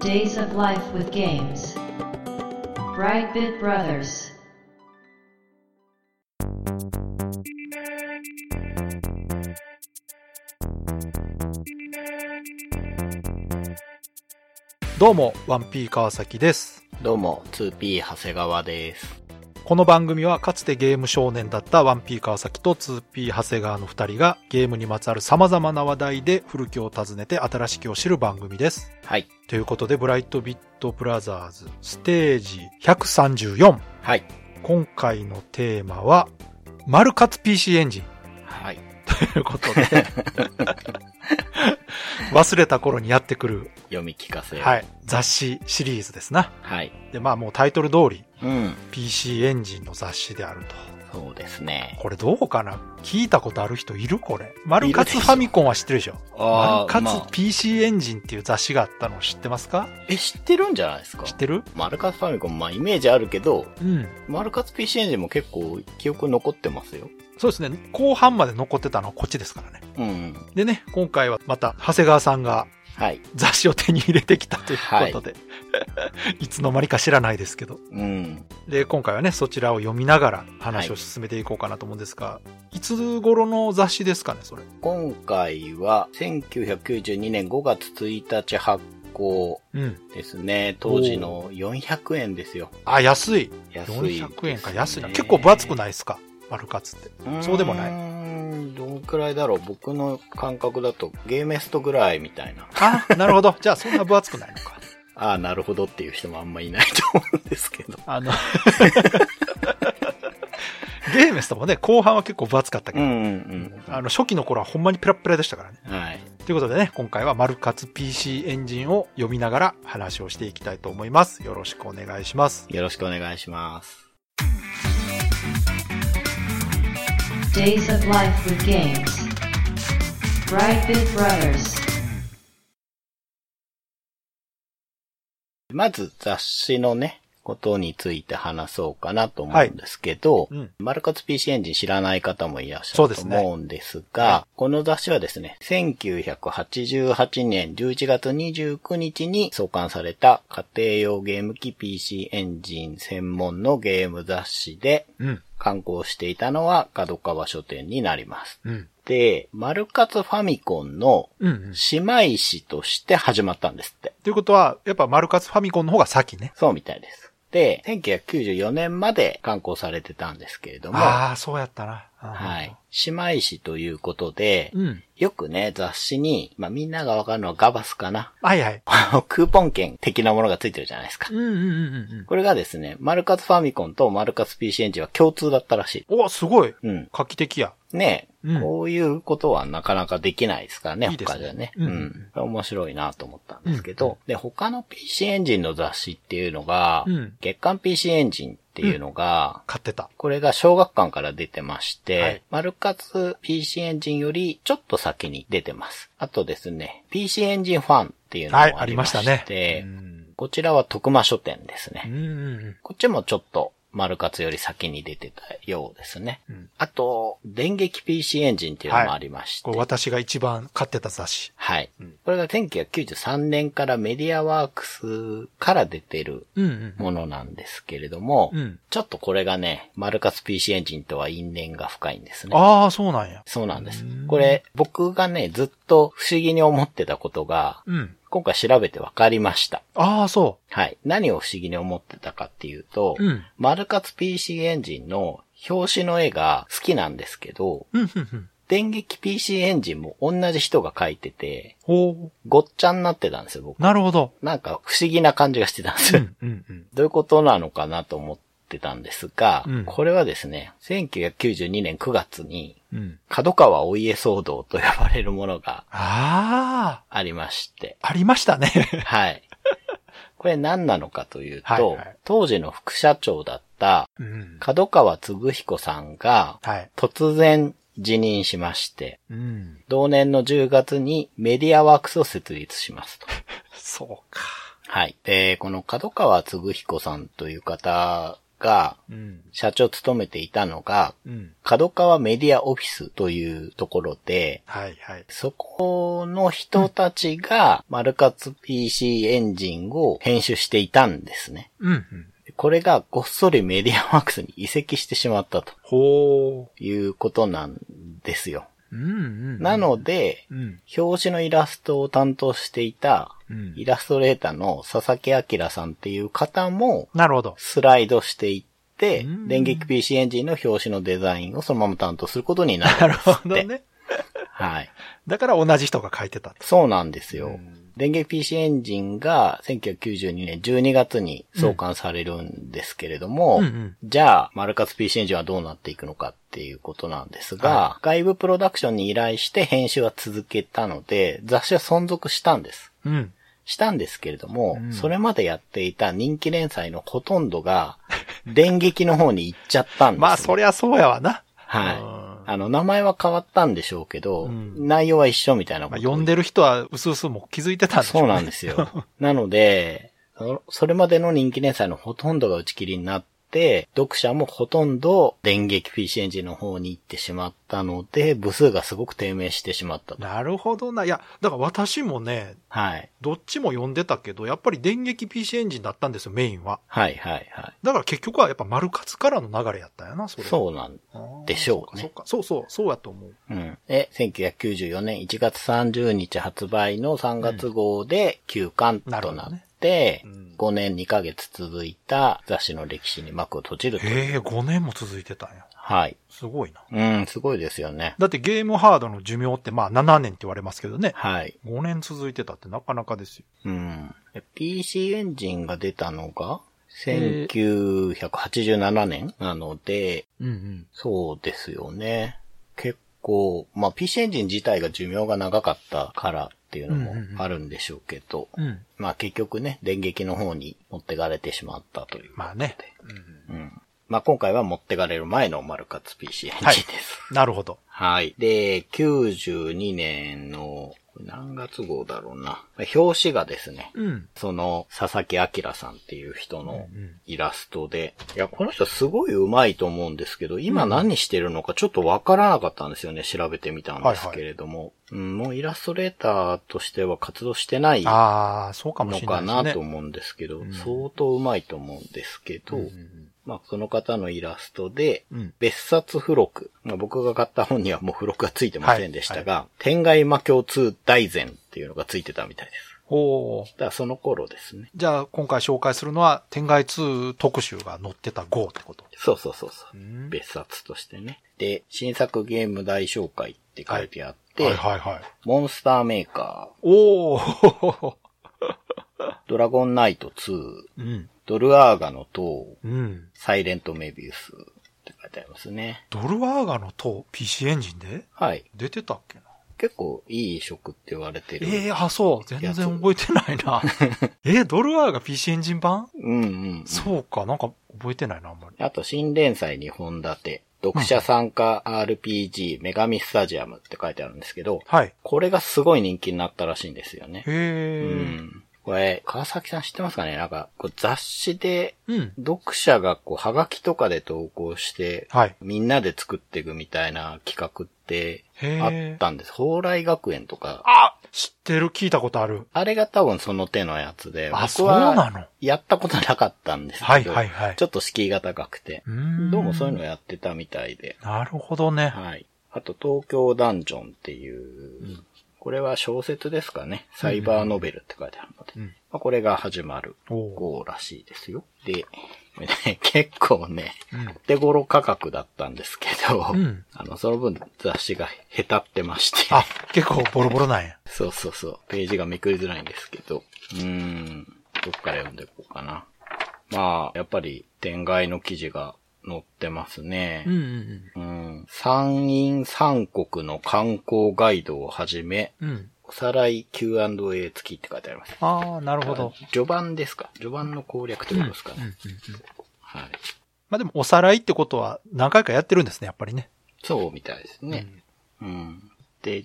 Days of Life with Games. Brightbit Brothers. どうも、1P 川崎です。どうも、2P 長谷川です。この番組はかつてゲーム少年だった 1P 川崎と 2P 長谷川の2人がゲームにまつわる様々な話題で古きを訪ねて新しきを知る番組です。はい。ということで、ブライトビットブラザーズステージ134。はい。今回のテーマは、マルカツ PC エンジンはい。ということで、忘れた頃にやってくる、読み聞かせ。。はいい、雑誌シリーズですな。はい。で、まあもうタイトル通り、うん。PC エンジンの雑誌であると。そうですね。これどうかな？聞いたことある人いるこれ？マルカツファミコンは知ってるでしょ？マルカまあツ PC エンジンっていう雑誌があったの知ってますか？え、知ってるんじゃないですか？知ってる？マルカツファミコン、まあイメージあるけど、うん。マルカツ PC エンジンも結構記憶残ってますよ。そうですね。後半まで残ってたのはこっちですからね。うん。でね、今回はまた長谷川さんがはい。雑誌を手に入れてきたということで、い、つの間にか知らないですけど。うん。で、今回はね、そちらを読みながら話を進めていこうかなと思うんですが、い、つ頃の雑誌ですかね、それ？今回は、1992年5月1日発行うん。ですね。当時の400円ですよ。あ、安い。安いね、400円か安いな。結構分厚くないですか？マルカツって。そうでもないうーん、どんくらいだろう僕の感覚だとゲーメストぐらいみたいな。あ、なるほど。じゃあそんな分厚くないのか。ああ、なるほどっていう人もあんまいないと思うんですけど。あの、ゲーメスともね、後半は結構分厚かったけど、うんうんあの、初期の頃はほんまにペラッペラでしたからね。うん。はい。ということでね、今回はマルカツ PC エンジンを読みながら話をしていきたいと思います。よろしくお願いします。よろしくお願いします。Days of Life with Games. Brightbit Brothers. まず雑誌のね、ことについて話そうかなと思うんですけど、うん。マルカツ PC エンジン知らない方もいらっしゃると思うんですが、この雑誌はですね、1988年11月29日に創刊された家庭用ゲーム機 PC エンジン専門のゲーム雑誌で、うん。刊行していたのは角川書店になります。うん。で、マルカツファミコンのうん、うん。姉妹誌として始まったんですって。ということは、やっぱマルカツファミコンの方が先ね。そうみたいです。で、1994年まで刊行されてたんですけれども、ああ、そうやったな。ははい。。姉妹誌ということで、うん。よくね、雑誌に、まあみんながわかるのはガバスかな。はいはい。あの、クーポン券的なものがついてるじゃないですかう。んうんうんうんこれがですね、マルカツファミコンとマルカツ PC エンジンは共通だったらしい。うん。お、すごい。うん。画期的や。ねえ、うんこういうことはなかなかできないですからね、いいね他じゃね。うんうん。面白いなと思ったんですけど、で、他の PC エンジンの雑誌っていうのが、うん月刊 PC エンジンっていうのが、買ってた。これが小学館から出てまして、はいマルカツ PC エンジンよりちょっと先に出てます。あとですね、PC エンジンファンっていうのもはい、あありまし、りましてたね。うんこちらは徳間書店ですね。うんうんうん。こっちもちょっとマルカツより先に出てたようですね。うんあと、電撃 PC エンジンっていうのもありまして。これ私が一番買ってた雑誌。はい。うんこれが1993年からメディアワークスから出てる。ものなんですけれども、うん。ちょっとこれがね、マルカツ PC エンジンとは因縁が深いんですね。ああ、そうなんや。そうなんですうん。これ、僕がね、ずっと不思議に思ってたことが、うん。今回調べて分かりました。ああ、そはい。何を不思議に思ってたかっていうと、う。うん。マルカツ PC エンジンの表紙の絵が好きなんですけど、うん、うん、うん。電撃 PC エンジンも同じ人が描いてて、ほごっちゃになってたんですよ、僕う。。なるほど。なんか不思議な感じがしてたんですよ。どういうことなのかなと思ってたんですが、うんこれはですね、1992年9月に、うん。角川お家騒動と呼ばれるものがあありまして、あ、ありましたね。はい。これ何なのかというと、はいはい当時の副社長だったうん。角川嗣彦さんがはい。突然辞任しまして、うん。同年の10月にメディアワークスを設立しますと。そうか。はい。で、この角川嗣彦さんという方が、うん。社長を務めていたのが、うん。角川メディアオフィスというところで、はいはい。そこの人たちが、マルカツ PC エンジンを編集していたんですね。うんうん。これがごっそりメディアワークスに移籍してしまったとほいうことなんですよ。う。うんうん。なので、うん。表紙のイラストを担当していたうん。イラストレーターの佐々木明さんっていう方もなるほど。スライドしていってうん、電撃 PC エンジンの表紙のデザインをそのまま担当することにななるるんですって。ほどね。はい。だから同じ人が書いてたと。そうなんですよ。うん電撃 PC エンジンが1992年12月に創刊されるんですけれども、うんうんじゃあ、マルカツ PC エンジンはどうなっていくのかっていうことなんですが、は外部プロダクションに依頼して編集は続けたので、雑誌は存続したんです。うん。したんですけれども、うんそれまでやっていた人気連載のほとんどが、電撃の方に行っちゃったんです、まあ、そりゃそうやわな。はい。あの、名前は変わったんでしょうけど、うん。内容は一緒みたいなこまあ、とを読んでる人は、うすうすもう気づいてたんでしょそうなんですよ。なので、そそれまでの人気連載のほとんどが打ち切りになって、読者もほとんど電撃 PC エンジンの方に行ってしまったので、部数がすごく低迷してしまったと。なるほどな。いや、だから私もね、はい。どっちも読んでたけど、やっぱり電撃 PC エンジンだったんですよ、メインは。はいはいはい。だから結局はやっぱ丸活からの流れやったんやな、それ。そうなんでしょうねそうか、そうそう、そうやと思う。うん。で、1994年1月30日発売の3月号で休刊となっ5年2ヶ月続いた雑誌の歴史に幕を閉じるという。へえ、5年も続いてたんや。はい。すごいな。うん、すごいですよね。だってゲームハードの寿命ってまあ7年って言われますけどね。はい。5年続いてたってなかなかですよ。うん。PC エンジンが出たのが、え1987年なので、うんうん。そうですよね。結構、まあ PC エンジン自体が寿命が長かったからっていうのもうんうんうんあるんでしょうけど、うん。まあ結局ね、電撃の方に持ってかれてしまったという。まあね。うん。まあ今回は持ってかれる前のマルカツ PC エンジンです。なるほど。はい。で、92年の、何月号だろうな。表紙がですね、うん。その、佐々木明さんっていう人のうんうんイラストで、いや、この人すごい上手いと思うんですけど、今何してるのかちょっとわからなかったんですよね。調べてみたんですけれども。うん、もうイラストレーターとしては活動してないのかなと思うんですけど、うん相当上手いと思うんですけど、うんうんまあ、その方のイラストで、うん別冊付録。まあ、僕が買った本にはもう付録がついてませんでしたが、天外魔境2大全っていうのがついてたみたいです。おーだからその頃ですね。じゃあ、今回紹介するのは、天外2特集が載ってた GO ってこと？そうそうそうそう。ん別冊としてね。で、新作ゲーム大紹介って書いてあって、はいはいはい。モンスターメーカおーー、ドラゴンナイト2、うん。ドルアーガの塔、うん。サイレントメビウスって書いてありますね。ドルワーガの塔？PC エンジンで？はい。出てたっけな？結構いい移植って言われてる。ええあ、そう。全然覚えてないな。えドルワーガ PC エンジン版？うんうん、うん。そうか、なんか覚えてないな、あんまり。あと、新連載2本立て、読者参加 RPG 女神スタジアムって書いてあるんですけど、はい。これがすごい人気になったらしいんですよね。へうえ。ん。これ、川崎さん知ってますかね？なんか、こう雑誌で、うん。読者がこう、はがきとかで投稿して、はい。みんなで作っていくみたいな企画ってへあえっ。たんです。蓬莱学園とか。あ知ってる、聞いたことある。あれが多分その手のやつで、あ、僕そうなはの？やったことなかったんですけど、はいはいはい。ちょっと敷居が高くて、うーんどうもそういうのやってたみたいで、なるほどね。はい。あと、東京ダンジョンっていう、これは小説ですかね。サイバーノベルって書いてあるので。うんまあ、これが始まる号らしいですよ。で、結構ね、うん手頃価格だったんですけど、うんあの、その分雑誌がへたってまして、あ、結構ボロボロなんや。そうそうそう、ページがめくりづらいんですけど、うーん、どっから読んでいこうかな。まあ、やっぱり、天外の記事が載ってますね。うんうんうん。山陰三国の観光ガイドをはじめ、うん。うん。おさらい Q&A 付きって書いてあります。ああ、なるほど。序盤ですか？序盤の攻略ってことですかね。うんうんうんはい。まあでも、おさらいってことは何回かやってるんですね、やっぱりね。そうみたいですね。うん。で、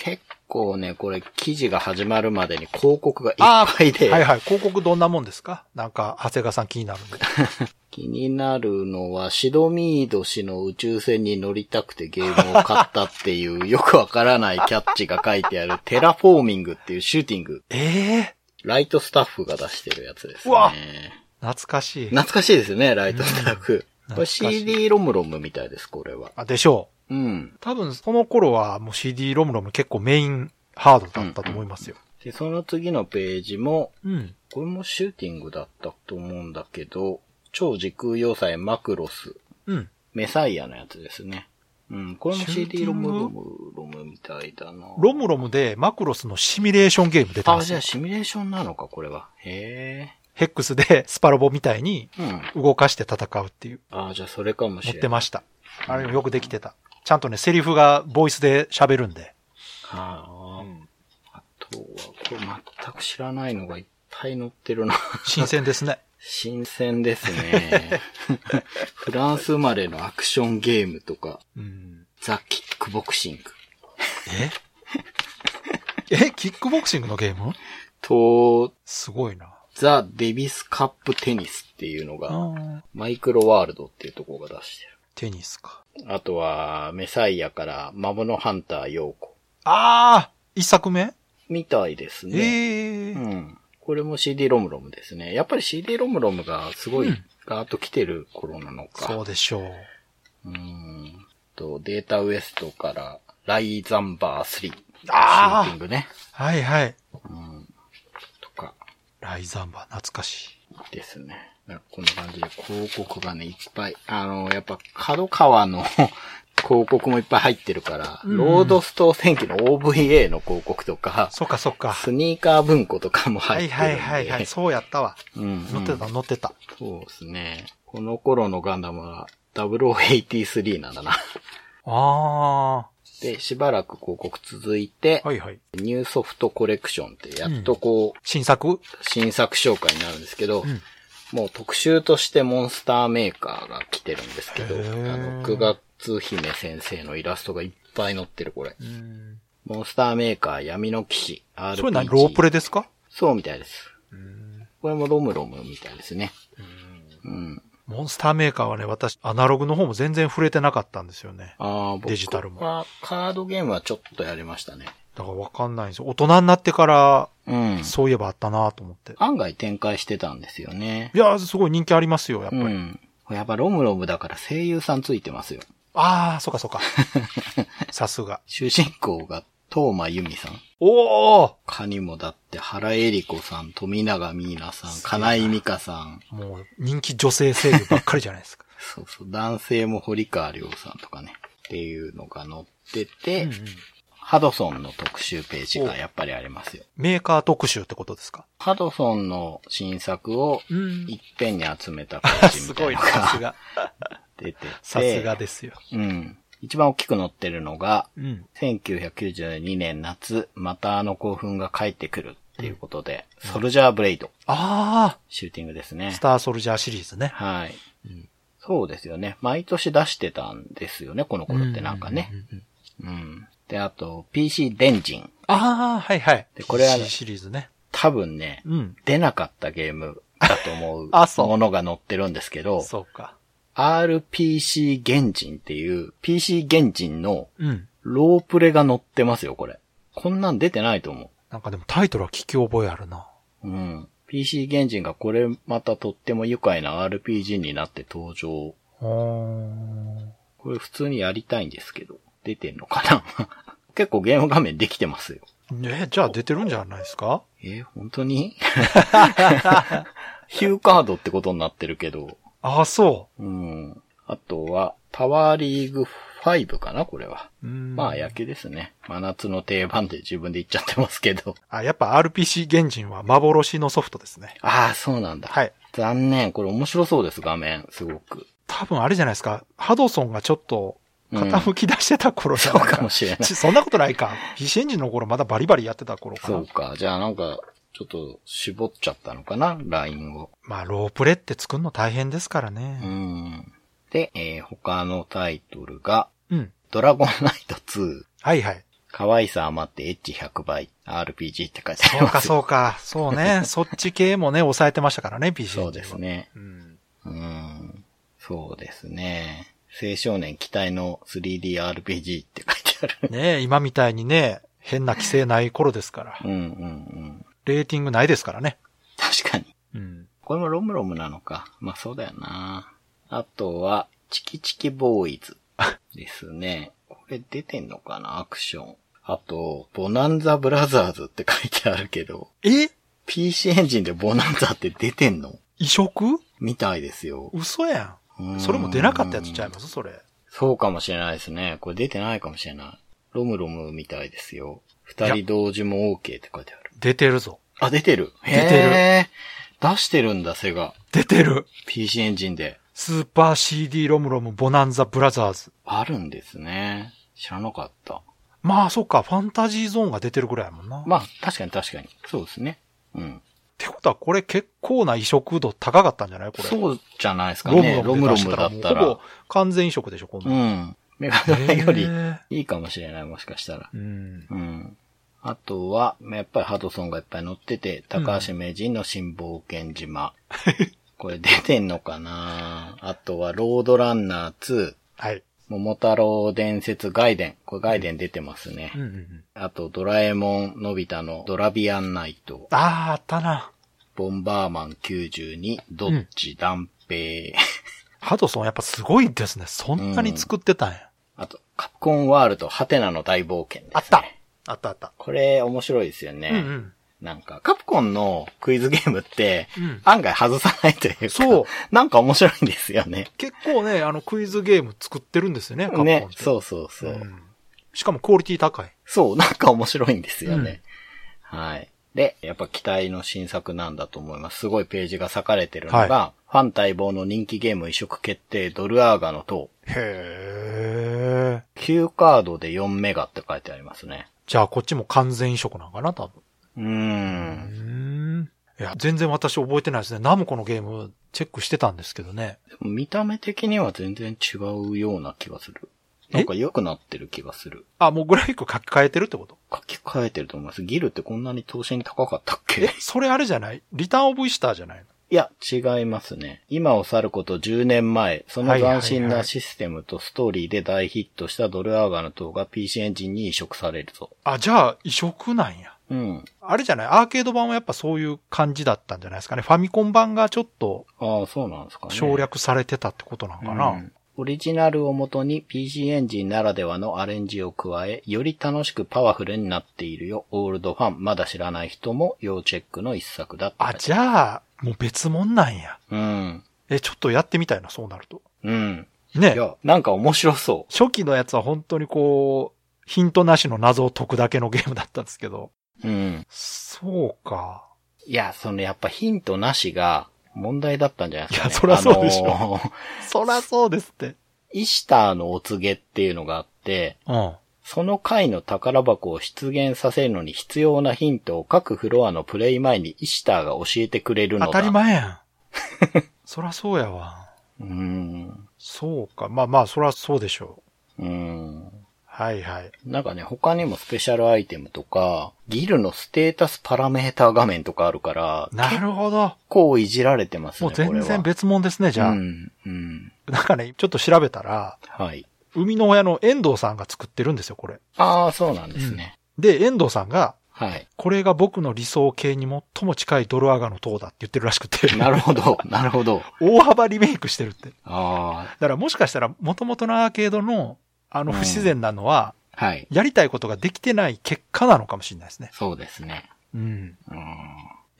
結構ね、これ記事が始まるまでに広告がいっぱいで、はいはい。広告どんなもんですか？なんか、長谷川さん気になるんで。気になるのは、シドミード氏の宇宙船に乗りたくてゲームを買ったっていう、よくわからないキャッチが書いてある、テラフォーミングっていうシューティング、ええライトスタッフが出してるやつですうわね。懐かしい。懐かしいですよね、ライトスタッフ。これ CD ロムロムみたいです、これは。あ、でしょう。うん。多分、その頃はもう CD ロムロム結構メインハードだったと思いますよ。で、その次のページも、うん。これもシューティングだったと思うんだけど、超時空要塞マクロス、うん。メサイアのやつですね。うん、これも CD ロムロム、ロムみたいだな。ロムロムでマクロスのシミュレーションゲーム出てあ、ますよじゃあ。シミュレーションなのか、これは。へヘックスでスパロボみたいにえ。うん。動かして戦うっていう。あ、じゃあそれかもし持れない。ってました。あれもよくできてた。ちゃんとね、セリフがボイスで喋るんで。はあ、あとは、これ全く知らないのがいっぱい載ってるな。新鮮ですね。新鮮ですね。フランス生まれのアクションゲームとか、うん。ザ・キックボクシングえ？え？キックボクシングのゲーム？と、すごいな。ザ・デビスカップテニスっていうのあが、ーマイクロワールドっていうところが出してテニスか。る。あとは、メサイアから魔物ハンターヨーコ。ああ一作目？みたいですね。ええうん。これも CD ロムロムですね。やっぱり CD ロムロムがすごいうんガーッと来てる頃なのか。そうでしょう。うん。と、データウエストから、ライザンバー3。あーシューティングね。はいはい。うん。とか、ライザンバー懐かしい。ですね。こんな感じで広告がね、いっぱい。あの、やっぱ、角川の 広告もいっぱい入ってるから、うんロードスト戦記の OVA の広告とか、そっかそっか。スニーカー文庫とかもはい入ってるんで。はいはいはい。そうやったわ。うん、乗ってた乗ってた。そうですね。この頃のガンダムは0083なんだな。あで、しばらく広告続いて、あ。はいはい。ニューソフトコレクションってやっとこう、新作？新作紹介になるんですけど、うんもう特集としてモンスターメーカーが来てるんですけど、あの、九月姫先生のイラストがいっぱい載ってるこれ。うん。モンスターメーカー闇の騎士、RPG。それ何ロープレですか？そうみたいです。うん。これもロムロムみたいですね。うん。モンスターメーカーはね、私、アナログの方も全然触れてなかったんですよね。ああ、僕デジタルもはカードゲームはちょっとやりましたね。だからわかんないんですよ。大人になってから、うん。そういえばあったなと思って。案外展開してたんですよね。いや、すごい人気ありますよ、やっぱり。うん。やっぱロムロムだから声優さんついてますよ。ああ、そっかそっか。さすが。主人公が東間由美さん。おお他にもだって原恵里子さん、富永美奈さん、金井美香さん。もう、人気女性声優ばっかりじゃないですか。そうそう、男性も堀川亮さんとかね。っていうのが載ってて、うんうんハドソンの特集ページがやっぱりありますよ。メーカー特集ってことですか？ハドソンの新作をうんいっぺんに集めたページみたいなのが が。出てて。さすがですよ。うん。一番大きく載ってるのが、うん。1992年夏、またあの興奮が帰ってくるっていうことで、ソルジャーブレイド、あシューティングですあ、ねス。ターソルジャーシリーズね。はい。そうですよね。毎年出してたんですよね、この頃ってなんかね。うん。で、あと、PC デンジン。ああ、はいはい。でこれは PC シリーズね。多分ね、うん。出なかったゲームだと思う あそうものが載ってるんですけど、そうか。RPC 原人っていう PC 原人のうん。ロープレが載ってますよ、これ。こんなん出てないと思なんかでもタイトルは聞き覚えあるな。う。うん。PC 原人がこれまたとっても愉快な RPG になって登場。これ普通にやりたいんですけど、出てんのかな？結構ゲーム画面できてますよ。え、じゃあ出てるんじゃないですか？えー本当に？ヒューカードってことになってるけど。ああ、そうん。あとは、パワーリーグ5かなこれは。う。うんまあ野球ですね。真夏の定番で自分で言っちゃってますけど。あ、やっぱ RPC 原人は幻のソフトですね。ああ、そうなんだ。はい。残念。これ面白そうです、画面。すごく。多分あれじゃないですか。ハドソンがちょっと傾き出してた頃じゃそうないか。かもしれない。ちそんなことないか。ンジンの頃まだバリバリやってた頃かなそう。か。じゃあなんか、ちょっと絞っちゃったのかな？ラインを。まあ、ロープレって作るの大変ですからうね。ん。で、えー他のタイトルが、うん。ドラゴンナイト2、はいはい。可愛さ余ってエッジ100倍。RPG って書いてありそうか。そうか。そうね。そっち系もね、抑えてましたからね、PC。そうです。ね。うん。うん。そうですね。青少年期待の 3DRPG って書いてある。ね今みたいにね、変な規制ない頃ですから。うんうんうん。レーティングないですからね。確かに。うん。これもロムロムなのか。まあそうだよな。あとは、チキチキボーイズですね。これ出てんのかなアクション。あと、ボナンザブラザーズって書いてあるけど、え？PC エンジンでボナンザって出てんの？移植みたいですよ。嘘やうんん。それも出なかったやつちゃいます？それ。そうかもしれないですね。これ出てないかもしれない。ロムロムみたいですよ。二人同時も OK って書いてある。出てるぞ。あ、出てる。出てる出してるんだ、セガ。出てる PC エンジンで。スーパー CD ロムロムボナンザブラザーズ。あるんですね。知らなかった。まあ、そっか、ファンタジーゾーンが出てるぐらいやもんな。まあ、確かに確かに。そうですね。うん。ってことは、これ結構な移植度高かったんじゃない？これ。そうじゃないですかロムね。ロムロムだったらほぼ。完全移植でしょ、こんうなん。ん。メガドラよりいいかもしれない、もしかしたら。うん。うん。あとは、やっぱりハドソンがいっぱい乗ってて、高橋名人の新冒険島。これ出てんのかな？あとは、ロードランナー2、はい。桃太郎伝説ガイデン。これガイデン出てますね。うんうんうん。あと、ドラえもんのび太のドラビアンナイト。あー、あったな。ボンバーマン92、ドッチ、ダンペイ。ハドソンやっぱすごいですね。そんなに作ってたんや。あと、カプコンワールド、ハテナの大冒険です、ね。あったあったあった。これ面白いですよね。うんうん。なんか、カプコンのクイズゲームって、うん案外外さないというか、そう。なんか面白いんですよね。結構ね、あのクイズゲーム作ってるんですよね、カプコン。ね、そうそうそう、んしかもクオリティ高い。そう、なんか面白いんですよね。はい。で、やっぱ期待の新作なんだと思います。すごいページが裂かれてるのが、はファン待望の人気ゲーム移植決定、ドルアーガの塔。へー。9カードで4メガって書いてありますね。じゃあこっちも完全移植なんかな、多分。うんん。いや、全然私覚えてないですね。ナムコのゲームチェックしてたんですけどね。見た目的には全然違うような気がする。なんか良くなってる気がする。あ、もうグラフィック書き換えてるってこと？書き換えてると思います。ギルってこんなに投資に高かったっえけ、それあれじゃない？リターンオブイスターじゃないの？いや、違いますね。今を去ること10年前、その斬新なシステムとストーリーで大ヒットしたドルアーガの塔が PC エンジンに移植されるぞ。あ、じゃあ移植なんや。うん。あれじゃない？アーケード版はやっぱそういう感じだったんじゃないですかね。ファミコン版がちょっとああ、そうなんですかね。省略されてたってことなんかな。うんオリジナルをもとに PC エンジンならではのアレンジを加え、より楽しくパワフルになっているよ。オールドファン、まだ知らない人も要チェックの一作だあ、てじゃあ、もう別物なんや。うん。え、ちょっとやってみたいな、そうなると。うん。ねい。や、なんか面白そ初期のやつは本当にこう、ヒントなしの謎を解くだけのゲームだったんですけど。う。うん。そうか。いや、そのやっぱヒントなしが問題だったんじゃないですか、ね。いやそらそうでしょあのー そらそうですって。イシターのお告げっていうのがあって、うん。その回の宝箱を出現させるのに必要なヒントを各フロアのプレイ前にイシターが教えてくれるのだ。当たり前やん。そらそうやわ。うーん。そうか。まあまあ、そらそうでしょう。うーん。はいはい。なんかね、他にもスペシャルアイテムとか、ギルのステータスパラメーター画面とかあるから、なるほど。結構いじられてますね、もう全然別物ですね、じゃあ。うん。うん。なんかね、ちょっと調べたら、はい。生みの親の遠藤さんが作ってるんですよ、これ。ああ、そうなんですね。で、遠藤さんが、はい。これが僕の理想形に最も近いドルアガの塔だって言ってるらしくて、なるほど、なるほど。大幅リメイクしてるって。あだからもしかしたら元々のアーケードの、あのうん不自然なのは、あ、はい。やりたいことができてない結果なのかもしれないですね。そうですね。うん。う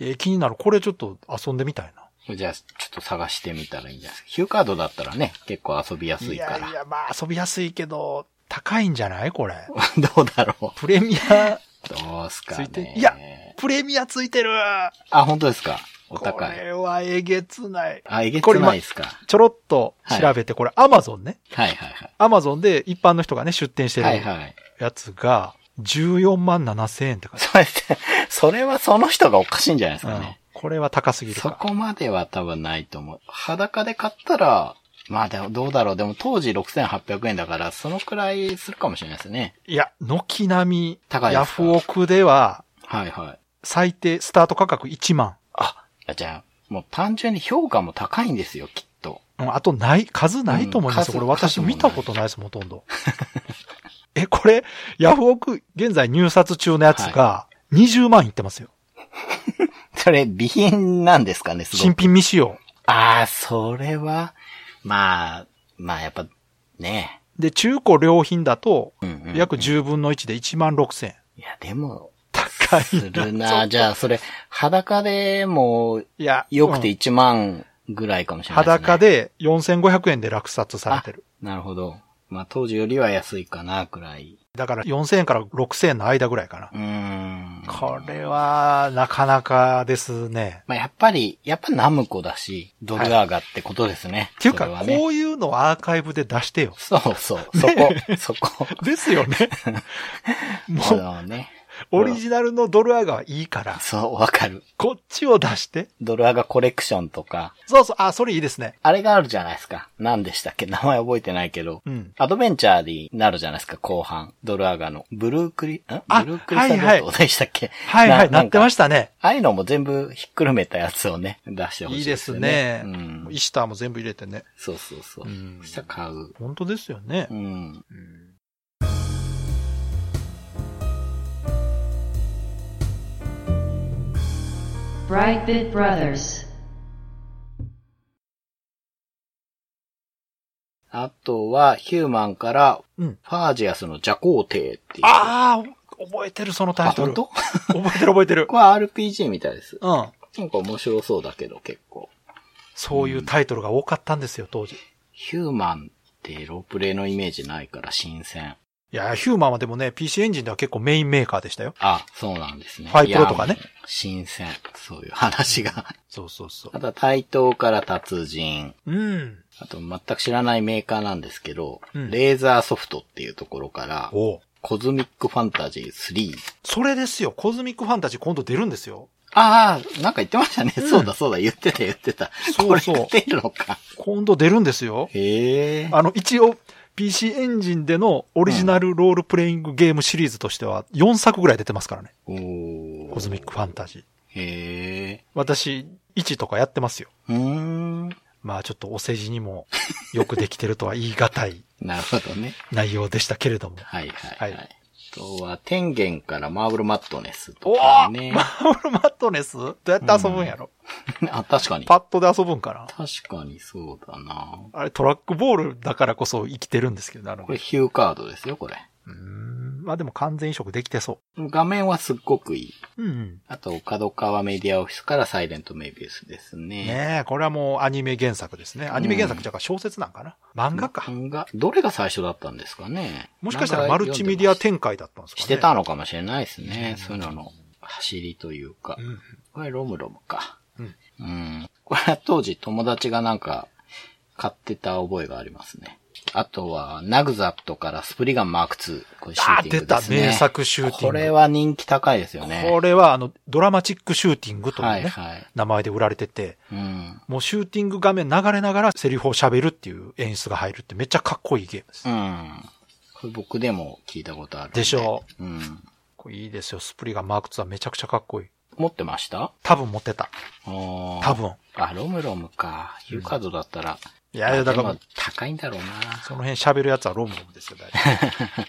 えー気になる。これちょっと遊んでみたいな。ん。じゃあ、ちょっと探してみたらいいんじゃないですか。ヒューカードだったらね、結構遊びやすいから。いやいや、まあ遊びやすいけど、高いんじゃないこれ。どうだろう。プレミア、どうすかね。いやプレミアついてるあ、本当ですか。お高こい。れはえげつない。あ、えげつこれまないですか。ちょろっと調べて、これアマゾンね。はいはいはい。アマゾンで一般の人がね、出店してるはいはい。やつが、14万7千円って書いて それはその人がおかしいんじゃないです。かね。これは高すぎるか。そこまでは多分ないと思う。裸で買ったら、まあでもどうだろう。でも当時6800円だから、そのくらいするかもしれないですね。いや、軒並み、ヤフオクでは、はいはい。最低、スタート価格1万。あ、じゃあ、もう単純に評価も高いんですよ、きっと。うんあとない、数ないと思いますよ。うんこれ私見たことないです、ほとんど。え、これ、ヤフオク、現在入札中のやつが、20万いってますよ。それ、備品なんですかね、すご新く。品未使用。ああ、それは、まあ、まあやっぱ、ねで、中古良品だと、約10分の1で1万6千円。いや、でも、高いするな。じゃあ、それ、裸でも、いや、よくてうん1万ぐらいかもしれないですね。裸で4500円で落札されてる。なるほど。まあ当時よりは安いかな、くらい。だから4000円から6000円の間ぐらいかな。うーん。これは、なかなかですね。まあやっぱり、やっぱナムコだし、ドルアーガってことですね。っていうか、ねこういうのをアーカイブで出してよ。そうそう、そこ、そこ。ですよね。もそうね。オリジナルのドルアーガはいいから、そう、わかる。こっちを出して。ドルアーガコレクションとか、そうそう、あ、それいいですね。あれがあるじゃないですか。何でしたっけ？名前覚えてないけど。うん。アドベンチャーになるじゃないですか、後半。ドルアーガの。ブルークリ、ん？あブルークリスタルはいはいでしたっけ？はいはい、なってまししたね。た。ああいうのも全部ひっくるめたやつをね、出してほしいいいでですね。うん。イシターも全部入れてね。そうそうそう。うんそしたら買う。本当ですよねう。ん。Brightbit Brothers. あとは、ヒューマンから、うんファージアスの邪皇帝っていう。ああ、覚えてる、そのタイトル。覚えてる覚えてる。これは RPG みたいです。うん。なんか面白そうだけど、結構。そういうタイトルが多かったんですよ、当時。ヒューマンってロープレイのイメージないから新鮮。いや、ヒューマンはでもね、PC エンジンでは結構メインメーカーでしたよ。あ、そうなんですね。ファイプロとかね新鮮。そういう話が。そうそうそうあ。とは対等から達人。うん。あと全く知らないメーカーなんですけど、うんレーザーソフトっていうところから、おうコズミックファンタジー3。それですよ。コズミックファンタジー今度出るんですよ。ああ、なんか言ってましたね。うんそうだそうだ、言ってた言ってた。そうそうこれが出るのか。今度出るんですよ。へえ。あの、一応、PC エンジンでのオリジナルロールプレイングゲームシリーズとしては4作ぐらい出てますからね。おーコズミックファンタジー。へえ。私、1とかやってますよ。うーん。まあちょっとお世辞にもよくできてるとは言い難い なるほどね。内容でしたけれども。はいはいはい。はいあとは、天元からマーブルマットネスとおかね。マーブルマットネス？どうやって遊ぶんやろ、あ、確かに。パッドで遊ぶんかな？確かにそうだな。あれトラックボールだからこそ生きてるんですけどねあのこれヒューカードですよ、これ。うーん。まあでも完全移植できてそ画面はすっごくいい。う。うんうん。あと、角川メディアオフィスからサイレントメビウスですね。ねえ、これはもうアニメ原作ですね。アニメ原作じゃか小説なんかな？漫画か。漫画？どれが最初だったんですかね？もしかしたらマルチメディア展展開だったんですかね。してたのかもしれないですね。そういうのの走りというか。うん。これロムロムか。うん。うん。これは当時友達がなんか買ってた覚えがありますね。あとは、ナグザットからスプリガンマーク2。これシュあー、ーティン出た。グですね。名作シューティング。これは人気高いですよね。これはあの、ドラマチックシューティングというね、はいはい。名前で売られてて、うん。もうシューティング画面流れながらセリフを喋るっていう演出が入るってめっちゃかっこいいゲームです。うん。これ僕でも聞いたことあるん。でしょう。うん。これいいですよ。スプリガンマーク2はめちゃくちゃかっこいい。持ってました？多分持ってた。多多。分。あ、ロムロムか。ヒューカードだったら。いやいや、だから高いんだろうな。その辺喋るやつはロムロムですよ、大体。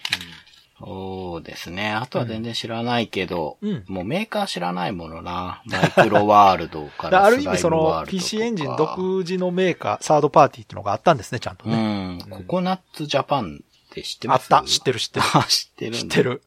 そうですね。あとは全然知らないけど、うんもうメーカー知らないものな。マイクロワールドかららある意味その PC エンジン独自のメーカー、サードパーティーっていうのがあったんですね、ちゃんとうね。ん。ココナッツジャパンって知ってます？あった。知ってる知ってる。あ、知ってる 知って。る。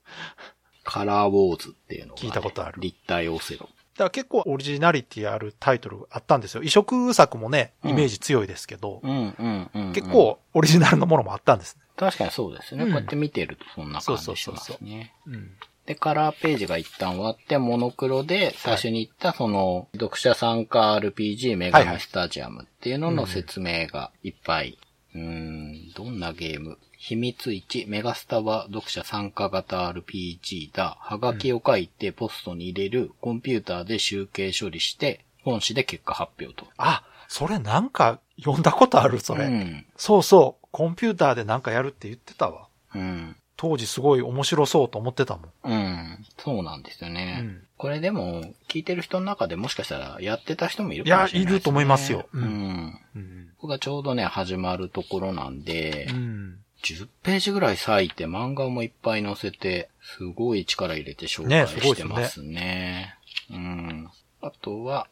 カラーウォーズっていうのがね、聞いたことある立体オセロ。だから結構オリジナリティあるタイトルあったんですよ。移植作もね、イメージ強いですけど、うん。結構オリジナルのものもあったんですね。確かにそうですね。うんこうやって見てるとそんな感じしまそうそうそうすね。うん。で、カラーページが一旦終わって、モノクロで最初に言ったその、読者参加 RPG メガネスタジアムっていうのの説明がいっぱい。うーん、どんなゲーム秘密1、メガスタは読者参加型 RPG だ。はがきを書いてポストに入れる。コンピューターで集計処理して、本誌で結果発表と。あ、それなんか読んだことある、それ。うん。そうそう。コンピューターでなんかやるって言ってたわ。うん。当時すごい面白そうと思ってたもん。うん。そうなんですようね。ん。これでも、聞いてる人の中でもしかしたらやってた人もいるいやかもしれないです、ね。いると思いますよう。うんんうん。ここがちょうどね、始まるところなんで、うん。10ページぐらい割いて漫画もいっぱい載せて、すごい力入れて紹介ねすごいですねしてますね。うん。あとは、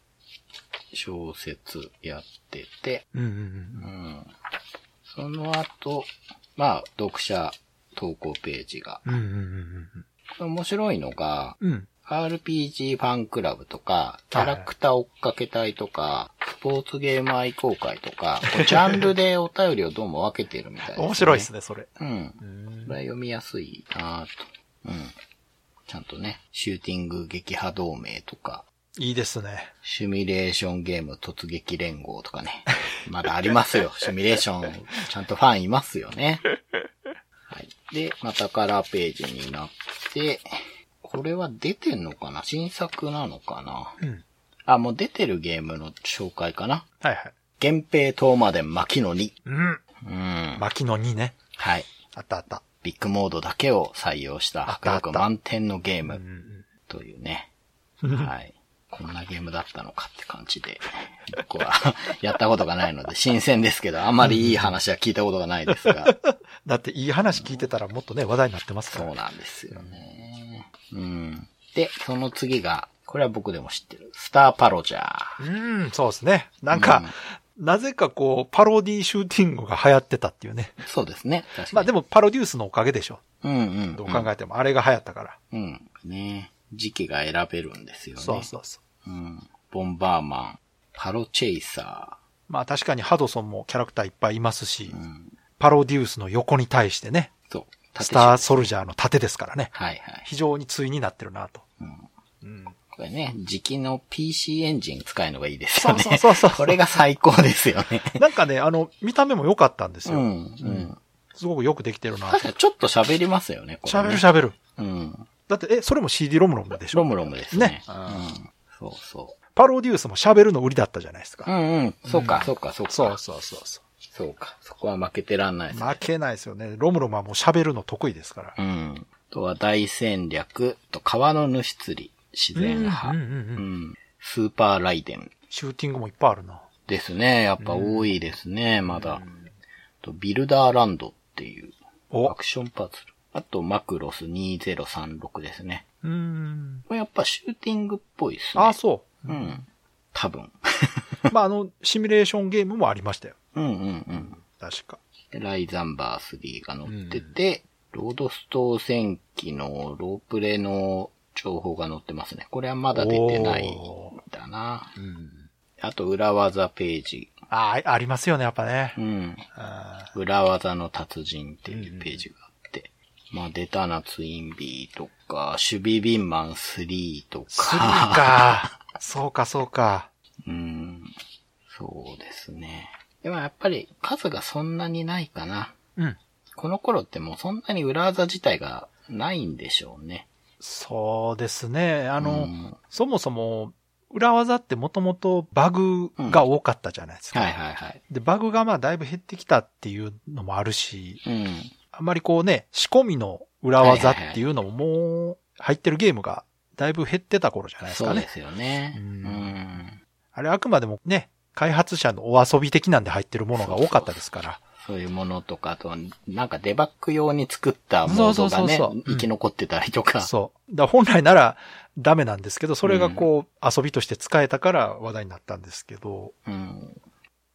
小説やってて、うんうんうん。その後、まあ、読者投稿ページが。うん。うんうんうん面白いのが、うん。うん。RPG ファンクラブとか、キャラクター追っかけ隊とか、スポーツゲーム愛好会とか、ジャンルでお便りをどうも分けてるみたいです、ね。面白いですね、それ。うん。うんこれは読みやすいなぁと。うん。ちゃんとね、シューティング撃破同盟とか、いいですね。シミュレーションゲーム突撃連合とかね。まだありますよ。シミュレーション、ちゃんとファンいますよね。はい。で、またカラーページになって、これは出てんのかな？新作なのかな？うん。あ、もう出てるゲームの紹介かな？はいはい。源平東馬伝牧野2。うん。うん。牧野にね。はい。あったあった。ビッグモードだけを採用した迫力満点のゲームうんというね。うん。はい。こんなゲームだったのかって感じで、僕は やったことがないので新鮮ですけど、あんまりいい話は聞いたことがないですが、だっていい話聞いてたらもっとね、話題になってますから。そうなんですよね。うん。で、その次が、これは僕でも知ってる、スターパロジャー。うん、そうですね。なんか、なぜかこう、パロディシューティングが流行ってたっていうね。そうですね。確かに。まあでもパロデュースのおかげでしょ。うんうん。どう考えても。あれが流行ったから。うん。ね時期が選べるんですよね。そうそうそう。うん。ボンバーマン、パロチェイサまあ確かにハドソンもキャラクターいっぱいいますしー。う、ん。パロデュースの横に対してね、そう。スターソソルジャーの盾ですからね。はいはい。非常に対になってるなと。うん。うん。これね、時期の PC エンジン使えるのがいいですそうよね。そうそうそう。これが最高ですよね。なんかね、あの、見た目も良かったんですよ。うん。うん。すごくよくできてるなと確。かにちょっと喋りますよね、喋ね。る喋る。うん。だって、え、それも CD ロムロムでしょ？ロムロムですね。ねうん。そうそパロデュースも喋るの売りだったじゃないですう。うか。んうん。そうか、そうか、そうか。そうそうそうそそうか。そこは負けてらんないでう。すね。負けないですよね。ロムロムはもう喋るの得意ですから。うん。あとは大戦略と川の主釣り、自然派。うんうんうんうんうんスーパーライデンシューティングもいっぱいあるな。ですね。やっぱ多いですね、まだ。あとビルダーランドっていうおアクションパズル。あとマクロス2036ですね。うーん。これやっぱシューティングっぽいですね。あ、そうん。多分。う。まあ、あの、シミュレーションゲームもありましたよ。うんうんうん。確か。でライザンバー3が載ってて、ロードスト戦記のロープレの情報が載ってますね。これはまだ出てないんだな。うん。あと裏技ページ。ああ、ありますよね、やっぱねう。ん。あ裏技の達人っていうページがあって。まあ、デタナツインビーとか、守備ビンマン3とか。か。そうか、そうか。うん。そうですね。でもやっぱり数がそんなにないかな。うん。この頃ってもうそんなに裏技自体がないんでしょうね。そうですね。ああの、そもそも、裏技ってもともとバグが多かったじゃないですか。はいはいはい。で、バグがまあだいぶ減ってきたっていうのもあるし、うん。あんまりこうね、仕込みの裏技っていうのももう入ってるゲームがだいぶ減ってた頃じゃないですかね。そうですよね。ううんん。あれあくまでもね、開発者のお遊び的なんで入ってるものが多かったですから。そういうものとか、あと、なんかデバッグ用に作ったモードがそうそうねそうそう、生き残ってたりとか。そう。だ本来ならダメなんですけど、それがこう遊びとして使えたから話題になったんですけど、うん。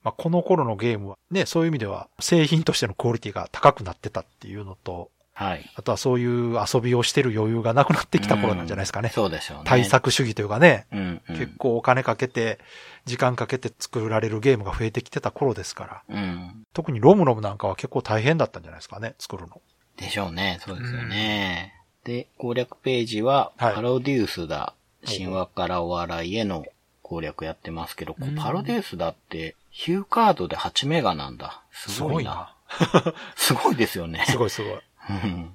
まあ、この頃のゲームはね、そういう意味では製品としてのクオリティが高くなってたっていうのと、はい。あとはそういう遊びをしてる余裕がなくなってきた頃なんじゃないですかね。そうでしょうね。対。策主義というかね、うん、うん。結構お金かけて、時間かけて作られるゲームが増えてきてた頃ですから、うん。特にロムロムなんかは結構大変だったんじゃないですかね、作るの。でしょうね。そうですよね。で、攻略ページは、はいパロデュースだ。神話からお笑いへの攻略やってますけど、パロデュースだって、ヒューカードで8メガなんだ。すごいな。すごいですよね。すごいすごい。うん